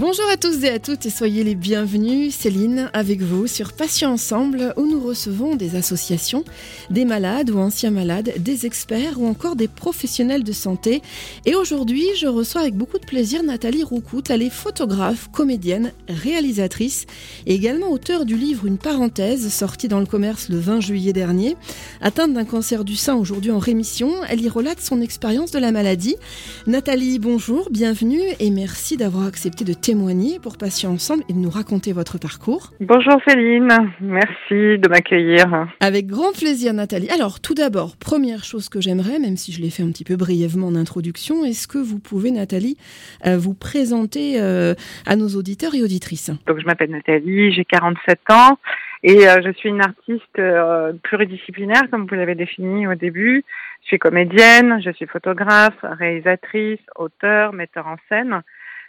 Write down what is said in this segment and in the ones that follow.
Bonjour à tous et à toutes et soyez les bienvenus. Céline avec vous sur Patients Ensemble où nous recevons des associations, des malades ou anciens malades, des experts ou encore des professionnels de santé. Et aujourd'hui, je reçois avec beaucoup de plaisir Nathalie Roucout. Elle est photographe, comédienne, réalisatrice et également auteure du livre Une parenthèse sorti dans le commerce le 20 juillet dernier. Atteinte d'un cancer du sein aujourd'hui en rémission, elle y relate son expérience de la maladie. Nathalie, bonjour, bienvenue et merci d'avoir accepté de témoigner pour Patients Ensemble et de nous raconter votre parcours. Bonjour Céline, merci de m'accueillir. Avec grand plaisir Nathalie. Alors tout d'abord, première chose que j'aimerais, même si je l'ai fait un petit peu brièvement en introduction, est-ce que vous pouvez Nathalie euh, vous présenter euh, à nos auditeurs et auditrices? Donc je m'appelle Nathalie, j'ai 47 ans et euh, je suis une artiste pluridisciplinaire comme vous l'avez défini au début. Je suis comédienne, je suis photographe, réalisatrice, auteur, metteur en scène.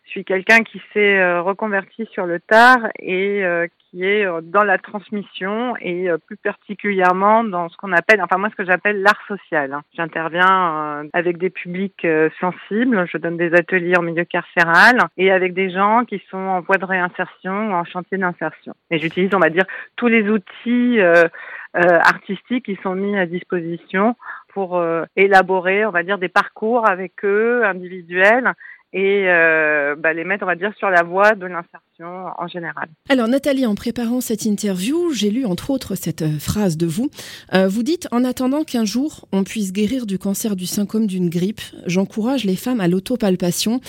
Je suis quelqu'un qui s'est euh, reconverti sur le tard et euh, qui est euh, dans la transmission et plus particulièrement dans ce qu'on appelle, enfin moi ce que j'appelle l'art social. J'interviens avec des publics sensibles, je donne des ateliers en milieu carcéral et avec des gens qui sont en voie de réinsertion ou en chantier d'insertion. Et j'utilise, on va dire, tous les outils artistiques qui sont mis à disposition pour élaborer, on va dire, des parcours avec eux individuels et euh, bah, les mettre, on va dire, sur la voie de l'insertion en général. Alors Nathalie, en préparant cette interview, j'ai lu entre autres cette euh, phrase de vous. Euh, vous dites, en attendant qu'un jour on puisse guérir du cancer du sein comme d'une grippe, j'encourage les femmes à l'autopalpation.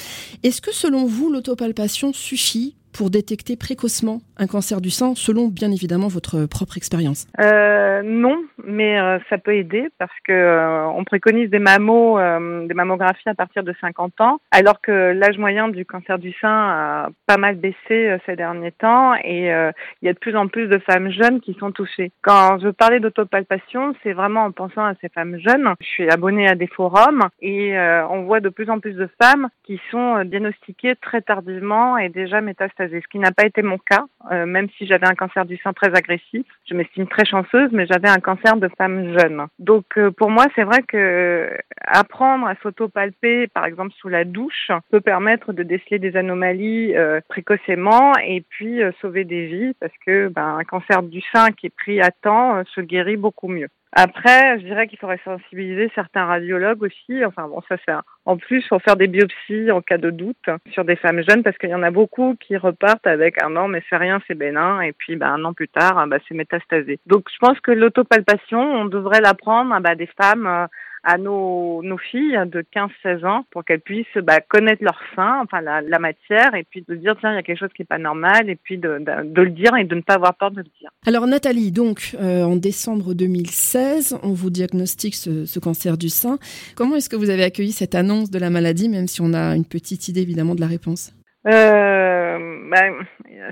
Est-ce que selon vous, l'autopalpation suffit pour détecter précocement un cancer du sein, selon bien évidemment votre propre expérience euh, Non, mais euh, ça peut aider parce que euh, on préconise des mammos, des mammographies à partir de 50 ans, alors que l'âge moyen du cancer du sein a pas mal baissé ces derniers temps et il y a de plus en plus de femmes jeunes qui sont touchées. Quand je parlais d'autopalpation, c'est vraiment en pensant à ces femmes jeunes. Je suis abonnée à des forums et on voit de plus en plus de femmes qui sont diagnostiquées très tardivement et déjà métastatisées ce qui n'a pas été mon cas, euh, même si j'avais un cancer du sein très agressif. Je m'estime très chanceuse, mais j'avais un cancer de femme jeune. Donc euh, pour moi, c'est vrai que euh, apprendre à s'autopalper, par exemple sous la douche, peut permettre de déceler des anomalies précocement et puis sauver des vies, parce que ben, un cancer du sein qui est pris à temps se guérit beaucoup mieux. Après, je dirais qu'il faudrait sensibiliser certains radiologues aussi. Enfin bon, ça c'est en plus pour faire des biopsies en cas de doute sur des femmes jeunes parce qu'il y en a beaucoup qui repartent avec un non mais c'est rien, c'est bénin et puis ben, un an plus tard, bah, c'est métastasé. Donc je pense que l'autopalpation, on devrait l'apprendre bah, des femmes euh, à nos, filles de 15-16 ans pour qu'elles puissent bah, connaître leur sein, enfin la, matière, et puis de dire tiens il y a quelque chose qui est pas normal, et puis de, le dire et de ne pas avoir peur de le dire. Alors Nathalie, donc euh, en décembre 2016, on vous diagnostique ce cancer du sein. Comment est-ce que vous avez accueilli cette annonce de la maladie, même si on a une petite idée évidemment de la réponse? Euh, ben,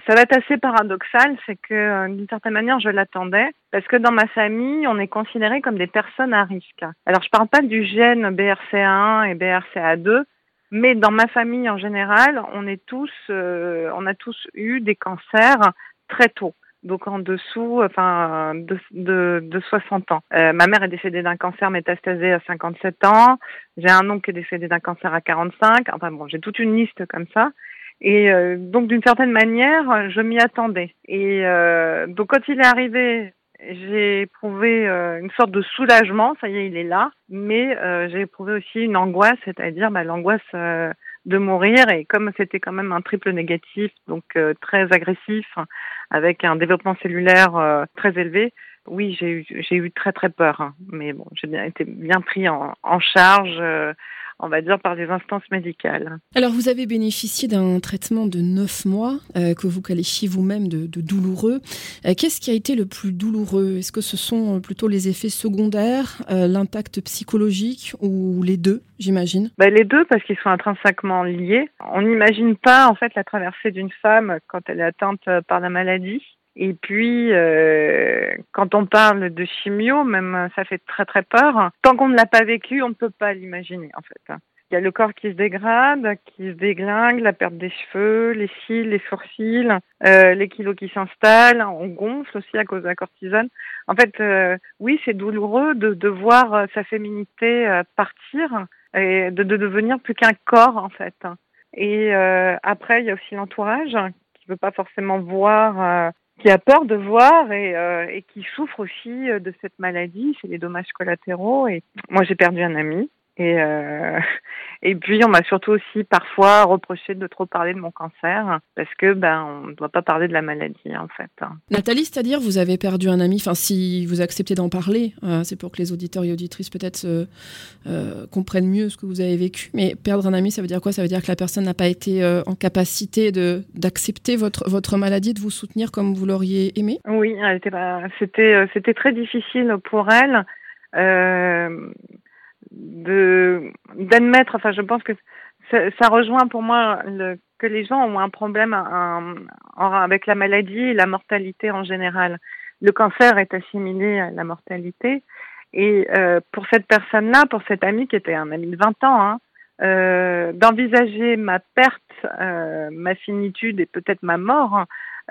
ça va être assez paradoxal, c'est que euh, d'une certaine manière, je l'attendais, parce que dans ma famille, on est considéré comme des personnes à risque. Alors, je parle pas du gène BRCA1 et BRCA2, mais dans ma famille en général, on est tous, euh, on a tous eu des cancers très tôt. Donc en dessous, enfin de, de, de 60 ans. Euh, ma mère est décédée d'un cancer métastasé à 57 ans. J'ai un oncle qui est décédé d'un cancer à 45. Enfin bon, j'ai toute une liste comme ça. Et euh, donc d'une certaine manière, je m'y attendais. Et euh, donc quand il est arrivé, j'ai éprouvé euh, une sorte de soulagement, ça y est, il est là, mais j'ai éprouvé aussi une angoisse, c'est-à-dire bah, l'angoisse de mourir. Et comme c'était quand même un triple négatif, donc très agressif, avec un développement cellulaire très élevé, oui, j'ai eu, eu très très peur. Mais bon, j'ai bien été bien pris en, en charge on va dire, par les instances médicales. Alors, vous avez bénéficié d'un traitement de neuf mois euh, que vous qualifiez vous-même de, douloureux. Euh, qu'est-ce qui a été le plus douloureux? Est-ce que ce sont euh, plutôt les effets secondaires, l'impact psychologique ou les deux, j'imagine? Ben, Les deux, parce qu'ils sont intrinsèquement liés. On n'imagine pas, en fait, la traversée d'une femme quand elle est atteinte par la maladie. Et puis, euh, quand on parle de chimio, même ça fait très très peur. Tant qu'on ne l'a pas vécu, on ne peut pas l'imaginer en fait. Il y a le corps qui se dégrade, qui se déglingue, la perte des cheveux, les cils, les sourcils, euh, les kilos qui s'installent, on gonfle aussi à cause de la cortisone. En fait, euh, oui, c'est douloureux de, voir euh, sa féminité euh, partir et de, de devenir plus qu'un corps en fait. Et euh, après, il y a aussi l'entourage qui veut pas forcément voir qui a peur de voir et, euh, qui souffre aussi de cette maladie, c'est les dommages collatéraux. Et moi, j'ai perdu un ami et, euh, et puis, on m'a surtout aussi parfois reproché de trop parler de mon cancer parce que ben on ne doit pas parler de la maladie en fait. Nathalie, c'est-à-dire vous avez perdu un ami. Enfin, si vous acceptez d'en parler, euh, c'est pour que les auditeurs et auditrices peut-être euh, comprennent mieux ce que vous avez vécu. Mais perdre un ami, ça veut dire quoi? Ça veut dire que la personne n'a pas été en capacité d'accepter votre votre maladie, de vous soutenir comme vous l'auriez aimé? Oui, c'était c'était très difficile pour elle. Euh, de d'admettre. Enfin, je pense que ça, rejoint pour moi le, que les gens ont un problème un, un, avec la maladie et la mortalité en général. Le cancer est assimilé à la mortalité. Et euh, pour cette personne-là, pour cette amie qui était un ami de 20 ans, hein, euh, d'envisager ma perte, euh, ma finitude et peut-être ma mort,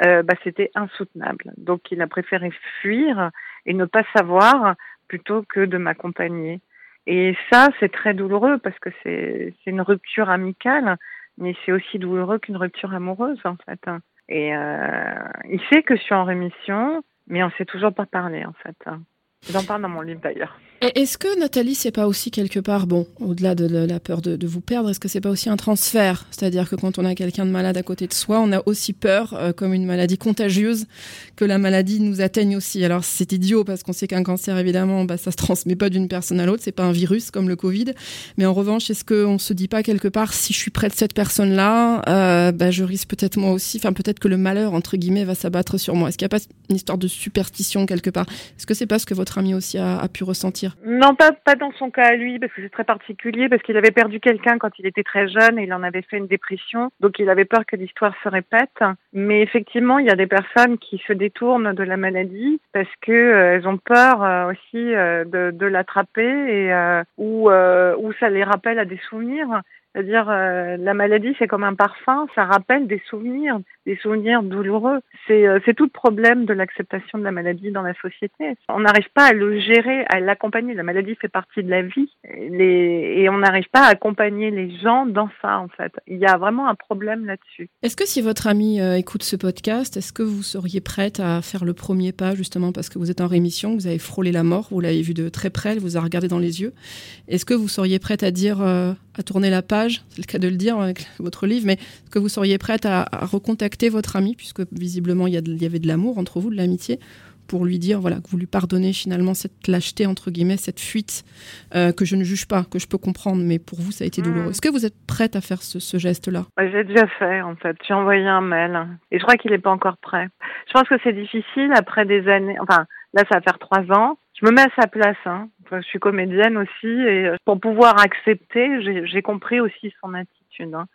euh, bah, c'était insoutenable. Donc il a préféré fuir et ne pas savoir plutôt que de m'accompagner. Et ça, c'est très douloureux parce que c'est une rupture amicale, mais c'est aussi douloureux qu'une rupture amoureuse, en fait. Et euh, il sait que je suis en rémission, mais on ne s'est toujours pas parlé, en fait. J'en parle dans mon livre d'ailleurs. Est-ce que Nathalie, c'est pas aussi quelque part, bon, au-delà de la peur de, vous perdre, est-ce que c'est pas aussi un transfert? C'est-à-dire que quand on a quelqu'un de malade à côté de soi, on a aussi peur, euh, comme une maladie contagieuse, que la maladie nous atteigne aussi. Alors c'est idiot parce qu'on sait qu'un cancer, évidemment, bah, ça se transmet pas d'une personne à l'autre, c'est pas un virus comme le Covid. Mais en revanche, est-ce qu'on se dit pas quelque part, si je suis près de cette personne-là, euh, bah, je risque peut-être moi aussi, enfin peut-être que le malheur entre guillemets va s'abattre sur moi? Est-ce qu'il n'y a pas une histoire de superstition quelque part? Est-ce que c'est pas ce que votre ami aussi a pu ressentir? Non, pas, pas dans son cas à lui, parce que c'est très particulier, parce qu'il avait perdu quelqu'un quand il était très jeune et il en avait fait une dépression, donc il avait peur que l'histoire se répète. Mais effectivement, il y a des personnes qui se détournent de la maladie parce que euh, elles ont peur euh, aussi euh, de, de l'attraper et ou où ça les rappelle à des souvenirs. C'est-à-dire, euh, la maladie, c'est comme un parfum, ça rappelle des souvenirs, des souvenirs douloureux. C'est euh, tout le problème de l'acceptation de la maladie dans la société. On n'arrive pas à le gérer, à l'accompagner. La maladie fait partie de la vie. Et on n'arrive pas à accompagner les gens dans ça, en fait. Il y a vraiment un problème là-dessus. Est-ce que si votre ami euh, écoute ce podcast, est-ce que vous seriez prête à faire le premier pas, justement, parce que vous êtes en rémission, vous avez frôlé la mort, vous l'avez vu de très près, elle vous a regardé dans les yeux. Est-ce que vous seriez prête à dire, euh, à tourner la page c'est le cas de le dire avec votre livre, mais est-ce que vous seriez prête à, à, recontacter votre ami, puisque visiblement il y, de, il y avait de l'amour entre vous, de l'amitié, pour lui dire voilà que vous lui pardonnez finalement cette lâcheté entre guillemets, cette fuite euh, que je ne juge pas, que je peux comprendre, mais pour vous ça a été douloureux. Mmh. Est-ce que vous êtes prête à faire ce, ce geste-là? J'ai déjà fait en fait. J'ai envoyé un mail et je crois qu'il n'est pas encore prêt. Je pense que c'est difficile après des années. Enfin là ça va faire trois ans. Je me mets à sa place. Hein. Enfin, je suis comédienne aussi et pour pouvoir accepter, j'ai compris aussi son attitude. Hein.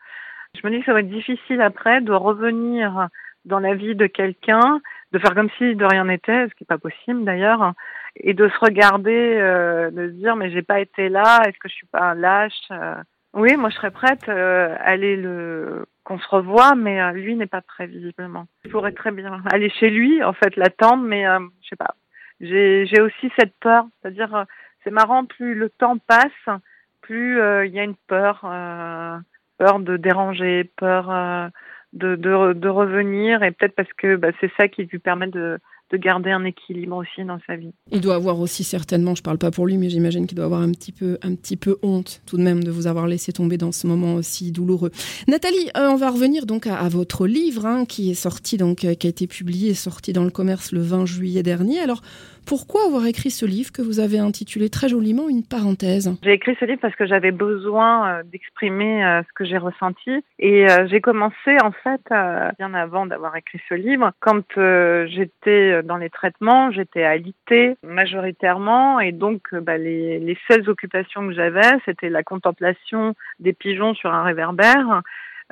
Je me dis que ça va être difficile après de revenir dans la vie de quelqu'un, de faire comme si de rien n'était, ce qui n'est pas possible d'ailleurs, et de se regarder, euh, de se dire mais j'ai pas été là, est-ce que je suis pas un lâche euh... Oui, moi je serais prête euh, à aller le qu'on se revoie, mais euh, lui n'est pas prêt visiblement. Je pourrais très bien aller chez lui, en fait, l'attendre, mais euh, je sais pas. J'ai aussi cette peur, c'est-à-dire euh, c'est marrant, plus le temps passe, plus il y a une peur, peur de déranger, peur de, de, de revenir et peut-être parce que bah, c'est ça qui lui permet de, de garder un équilibre aussi dans sa vie. Il doit avoir aussi certainement, je parle pas pour lui, mais j'imagine qu'il doit avoir un petit peu, un petit peu honte tout de même de vous avoir laissé tomber dans ce moment aussi douloureux. Nathalie, euh, on va revenir donc à, à votre livre hein, qui est sorti donc, euh, qui a été publié, sorti dans le commerce le 20 juillet dernier. Alors pourquoi avoir écrit ce livre que vous avez intitulé très joliment Une parenthèse? J'ai écrit ce livre parce que j'avais besoin euh, d'exprimer ce que j'ai ressenti et j'ai commencé en fait bien avant d'avoir écrit ce livre. Quand j'étais dans les traitements, j'étais alitée majoritairement et donc bah, les, les seules occupations que j'avais, c'était la contemplation des pigeons sur un réverbère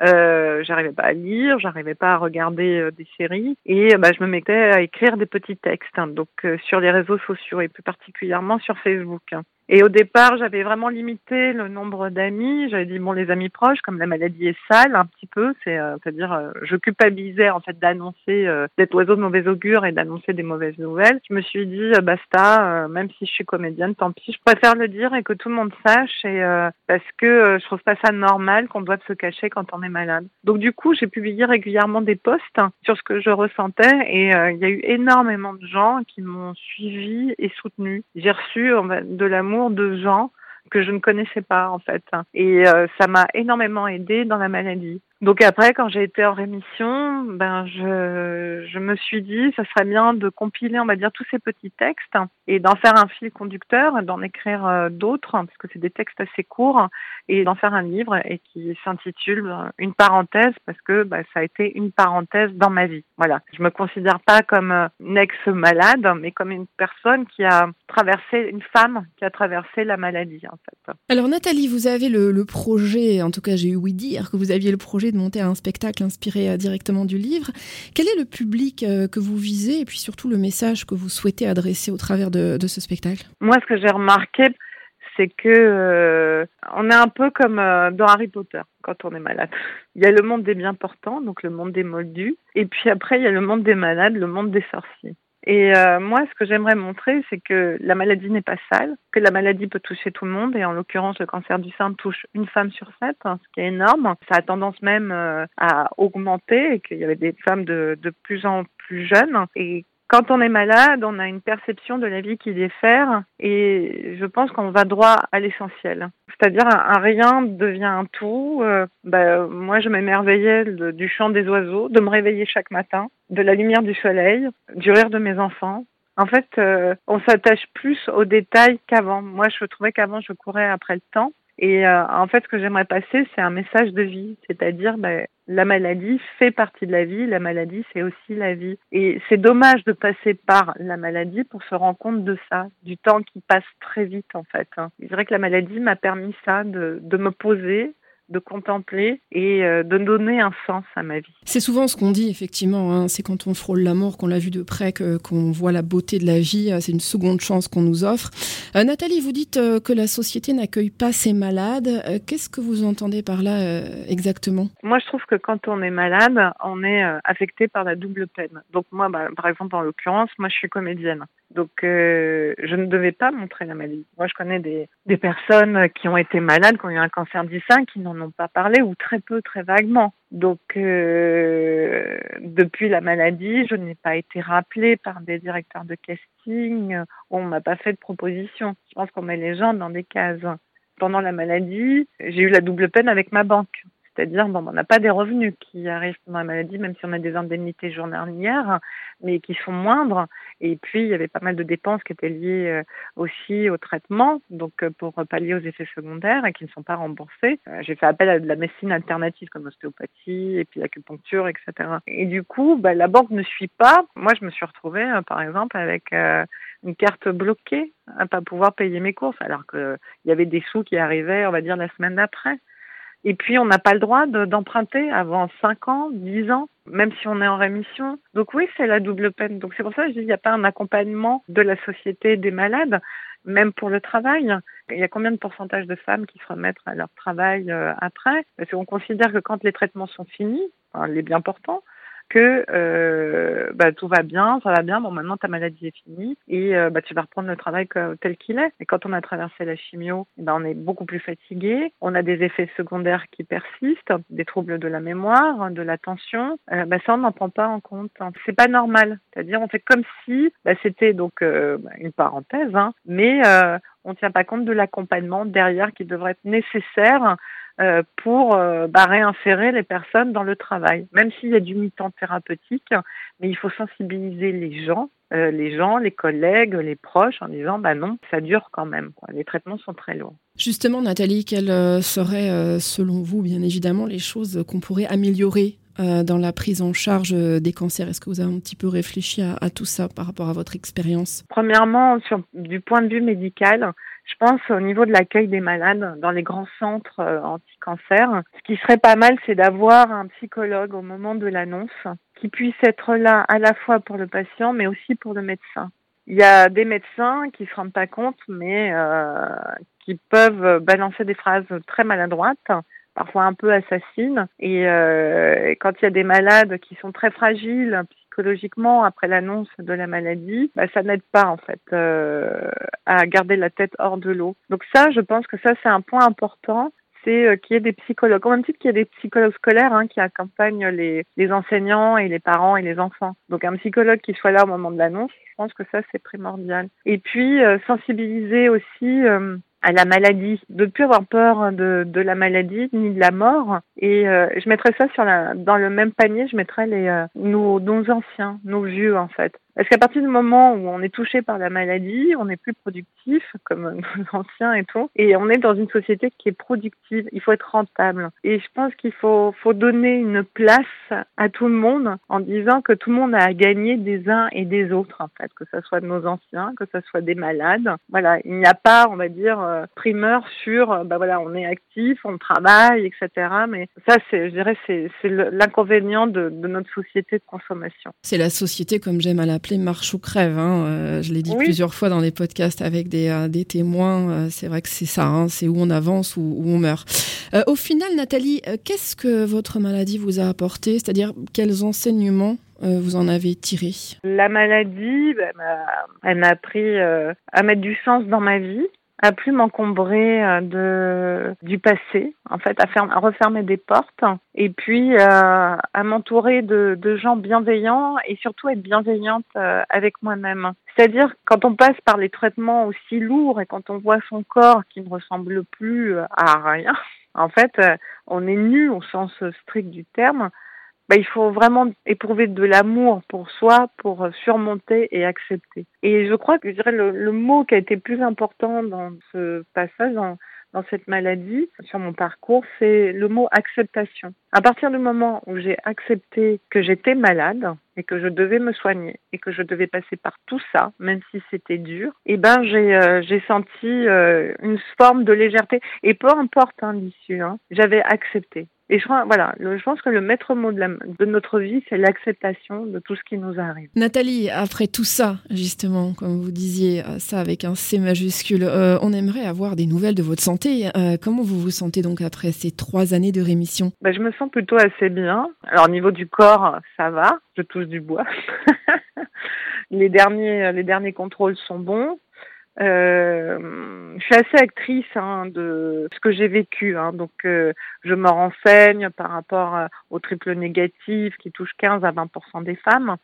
euh, j'arrivais pas à lire, j'arrivais pas à regarder euh, des séries et bah, je me mettais à écrire des petits textes, hein, donc euh, sur les réseaux sociaux et plus particulièrement sur Facebook. Et au départ, j'avais vraiment limité le nombre d'amis. J'avais dit bon, les amis proches, comme la maladie est sale, un petit peu, euh, à dire euh, je culpabilisais en fait d'annoncer euh, d'être oiseau de mauvais augure et d'annoncer des mauvaises nouvelles. Je me suis dit basta, même si je suis comédienne, tant pis, je préfère le dire et que tout le monde sache, et parce que je trouve pas ça normal qu'on doive se cacher quand on est malade. Donc du coup, j'ai publié régulièrement des posts sur ce que je ressentais, et il y a eu énormément de gens qui m'ont suivi et soutenu. J'ai reçu de l'amour de gens que je ne connaissais pas en fait. Et euh, ça m'a énormément aidé dans la maladie. Donc après, quand j'ai été en rémission, ben je, je me suis dit, ça serait bien de compiler, on va dire, tous ces petits textes et d'en faire un fil conducteur, d'en écrire euh, d'autres, parce que c'est des textes assez courts, et d'en faire un livre et qui s'intitule euh, Une parenthèse, parce que ben, ça a été une parenthèse dans ma vie. Voilà. Je me considère pas comme euh, une ex-malade, mais comme une personne qui a traversé, une femme qui a traversé la maladie, en fait. Alors Nathalie, vous avez le, le projet, en tout cas j'ai eu oui dire que vous aviez le projet de monter un spectacle inspiré euh, directement du livre. Quel est le public euh, que vous visez et puis surtout le message que vous souhaitez adresser au travers de, ce spectacle? Moi, ce que j'ai remarqué, c'est que euh, on est un peu comme dans Harry Potter quand on est malade. Il y a le monde des bien portants, donc le monde des moldus, et puis après il y a le monde des malades, le monde des sorciers. Et euh, moi, ce que j'aimerais montrer, c'est que la maladie n'est pas sale, que la maladie peut toucher tout le monde, et en l'occurrence, le cancer du sein touche une femme sur sept, hein, ce qui est énorme. Ça a tendance même euh, à augmenter, et qu'il y avait des femmes de, de plus en plus jeunes, et quand on est malade, on a une perception de la vie qui diffère et je pense qu'on va droit à l'essentiel. C'est-à-dire un, rien devient un tout. Euh, bah, moi, je m'émerveillais du chant des oiseaux, de me réveiller chaque matin, de la lumière du soleil, du rire de mes enfants. En fait, euh, on s'attache plus aux détails qu'avant. Moi, je trouvais qu'avant, je courais après le temps. Et euh, en fait, ce que j'aimerais passer, c'est un message de vie, c'est-à-dire ben, la maladie fait partie de la vie, la maladie c'est aussi la vie. Et c'est dommage de passer par la maladie pour se rendre compte de ça, du temps qui passe très vite en fait. Hein. Je dirais que la maladie m'a permis ça, de, de me poser, de contempler et euh, de donner un sens à ma vie. C'est souvent ce qu'on dit, effectivement. Hein. c'est quand on frôle la mort, qu'on l'a vu de près, qu'on voit la beauté de la vie. Euh, c'est une seconde chance qu'on nous offre. Euh, Nathalie, vous dites que la société n'accueille pas ses malades. Qu'est-ce que vous entendez par là exactement? Moi, je trouve que quand on est malade, on est affecté par la double peine. Donc moi, bah, par exemple, en l'occurrence, moi, je suis comédienne. Donc, euh, je ne devais pas montrer la maladie. Moi, je connais des, des personnes qui ont été malades, qui ont eu un cancer du sein, qui n'en ont pas parlé ou très peu, très vaguement. Donc, euh, depuis la maladie, je n'ai pas été rappelée par des directeurs de casting. On m'a pas fait de proposition. Je pense qu'on met les gens dans des cases. Pendant la maladie, j'ai eu la double peine avec ma banque. C'est-à-dire, bon, on n'a pas des revenus qui arrivent pendant la maladie, même si on a des indemnités journalières, mais qui sont moindres. Et puis, il y avait pas mal de dépenses qui étaient liées euh, aussi au traitement, donc euh, pour pallier aux effets secondaires et qui ne sont pas remboursés. Euh, j'ai fait appel à de la médecine alternative comme l'ostéopathie et puis l'acupuncture, etc. Et du coup, bah, la banque ne suit pas. Moi, je me suis retrouvée, par exemple, avec une carte bloquée à pas pouvoir payer mes courses, alors qu'il y avait des sous qui arrivaient, on va dire, la semaine d'après. Et puis, on n'a pas le droit d'emprunter avant 5 ans, 10 ans, même si on est en rémission. Donc oui, c'est la double peine. Donc c'est pour ça que je dis qu'il n'y a pas un accompagnement de la société des malades, même pour le travail. Il y a combien de pourcentage de femmes qui se remettent à leur travail euh, après? Parce qu'on considère que quand les traitements sont finis, les bien portants, que euh, bah, tout va bien, ça va bien, bon maintenant ta maladie est finie et euh, bah, tu vas reprendre le travail tel qu'il est. Et quand on a traversé la chimio, bah, on est beaucoup plus fatigué, on a des effets secondaires qui persistent, des troubles de la mémoire, de l'attention. Euh, bah, ça on n'en prend pas en compte. C'est pas normal. C'est-à-dire on fait comme si bah, c'était donc euh, bah, une parenthèse, hein, mais on ne tient pas compte de l'accompagnement derrière qui devrait être nécessaire euh, pour euh, bah, réinsérer les personnes dans le travail. Même s'il y a du mi-temps thérapeutique, mais il faut sensibiliser les gens, euh, les gens, les collègues, les proches, en disant bah non, ça dure quand même. Quoi. Les traitements sont très lourds. Justement, Nathalie, quelles seraient, selon vous, bien évidemment, les choses qu'on pourrait améliorer dans la prise en charge des cancers? Est-ce que vous avez un petit peu réfléchi à, à tout ça par rapport à votre expérience? Premièrement, sur, du point de vue médical, je pense au niveau de l'accueil des malades dans les grands centres euh, anti-cancer. Ce qui serait pas mal, c'est d'avoir un psychologue au moment de l'annonce qui puisse être là à la fois pour le patient, mais aussi pour le médecin. Il y a des médecins qui se rendent pas compte, mais euh, qui peuvent balancer des phrases très maladroites, parfois un peu assassines. Et, euh, quand il y a des malades qui sont très fragiles psychologiquement après l'annonce de la maladie, bah, ça n'aide pas en fait euh, à garder la tête hors de l'eau. Donc ça, je pense que ça c'est un point important c'est euh, qu'il y ait des psychologues, au même titre qu'il y a des psychologues scolaires hein, qui accompagnent les, enseignants et les parents et les enfants. Donc un psychologue qui soit là au moment de l'annonce, je pense que ça c'est primordial. Et puis euh, sensibiliser aussi à la maladie, de ne plus avoir peur de, la maladie ni de la mort. Et je mettrais ça sur la, dans le même panier, je mettrais les, nos, nos anciens, nos vieux en fait. Parce qu'à partir du moment où on est touché par la maladie, on n'est plus productif, comme nos anciens et tout, et on est dans une société qui est productive. Il faut être rentable. Et je pense qu'il faut, donner une place à tout le monde en disant que tout le monde a à gagner des uns et des autres, en fait, que ce soit de nos anciens, que ce soit des malades. Voilà, il n'y a pas, on va dire, euh, primeur sur, bah voilà, on est actif, on travaille, etc. Mais ça, je dirais, c'est l'inconvénient de, de notre société de consommation. C'est la société, comme j'aime à la marche ou crève. Hein. Euh, je l'ai dit plusieurs fois dans les podcasts avec des, euh, des témoins. Euh, c'est vrai que c'est ça, hein. c'est où on avance ou où, on meurt. au final, Nathalie, qu'est-ce que votre maladie vous a apporté? C'est-à-dire quels enseignements vous en avez tiré? La maladie, ben, elle m'a appris à mettre du sens dans ma vie à plus m'encombrer euh, de du passé, en fait, à, faire, à refermer des portes, et puis euh, à m'entourer de, de, gens bienveillants et surtout être bienveillante euh, avec moi-même. C'est-à-dire quand on passe par les traitements aussi lourds et quand on voit son corps qui ne ressemble plus à rien, en fait, on est nu au sens strict du terme. Bah, il faut vraiment éprouver de l'amour pour soi pour surmonter et accepter. Et je crois que je dirais le, mot qui a été plus important dans ce passage, dans cette maladie, sur mon parcours, c'est le mot acceptation. À partir du moment où j'ai accepté que j'étais malade et que je devais me soigner et que je devais passer par tout ça, même si c'était dur, eh ben j'ai euh, j'ai senti euh, une forme de légèreté et peu importe hein, l'issue, hein, j'avais accepté. Et je, voilà, je pense que le maître mot de, la, de notre vie, c'est l'acceptation de tout ce qui nous arrive. Nathalie, après tout ça, justement, comme vous disiez, euh, ça avec un C majuscule, euh, on aimerait avoir des nouvelles de votre santé. Euh, comment vous vous sentez donc après ces trois années de rémission? Ben, Je me sens plutôt assez bien. Alors au niveau du corps, ça va, je touche du bois. les, derniers, les derniers contrôles sont bons. Euh, je suis assez actrice hein, de ce que j'ai vécu, hein, donc euh, je me renseigne par rapport euh, au triple négatif qui touche 15 à 20% des femmes,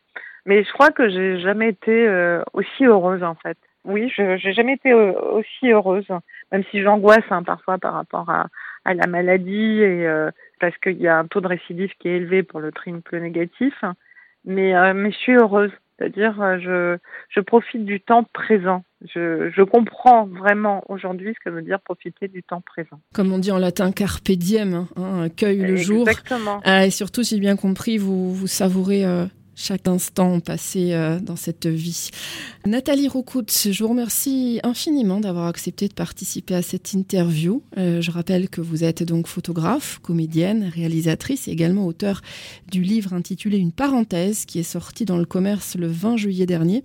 mais je crois que j'ai jamais été aussi heureuse en fait. Oui, je j'ai jamais été aussi heureuse, même si j'angoisse hein, parfois par rapport à, la maladie parce qu'il y a un taux de récidive qui est élevé pour le triple négatif, mais mais je suis heureuse. C'est-à-dire, euh, je, je profite du temps présent. Je, je comprends vraiment aujourd'hui ce que veut dire profiter du temps présent. Comme on dit en latin, carpe diem, hein, cueille le jour. Exactement. Euh, et surtout, si j'ai bien compris, vous, vous savourez euh, chaque instant passé euh, dans cette vie. Nathalie Roucout, je vous remercie infiniment d'avoir accepté de participer à cette interview. Euh, je rappelle que vous êtes donc photographe, comédienne, réalisatrice et également auteur du livre intitulé Une parenthèse qui est sorti dans le commerce le 20 juillet dernier.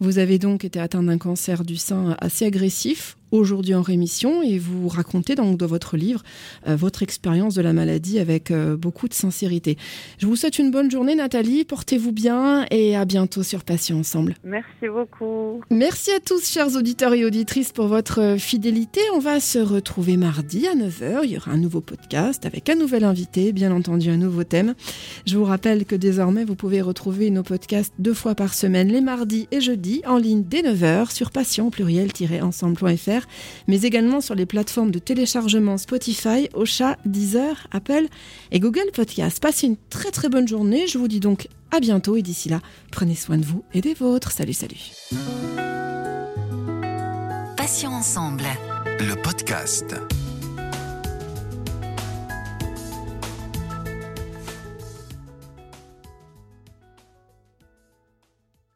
Vous avez donc été atteint d'un cancer du sein assez agressif aujourd'hui en rémission et vous racontez donc dans votre livre euh, votre expérience de la maladie avec euh, beaucoup de sincérité. Je vous souhaite une bonne journée Nathalie, portez-vous bien et à bientôt sur Passion Ensemble. Merci beaucoup. Merci à tous chers auditeurs et auditrices pour votre euh, fidélité. On va se retrouver mardi à 9h, il y aura un nouveau podcast avec un nouvel invité, bien entendu un nouveau thème. Je vous rappelle que désormais vous pouvez retrouver nos podcasts deux fois par semaine les mardis et jeudis en ligne dès 9h sur passion pluriel-ensemble.fr mais également sur les plateformes de téléchargement Spotify, Ocha, Deezer, Apple et Google Podcast. Passez une très très bonne journée. Je vous dis donc à bientôt et d'ici là, prenez soin de vous et des vôtres. Salut, salut. Passion ensemble. Le podcast.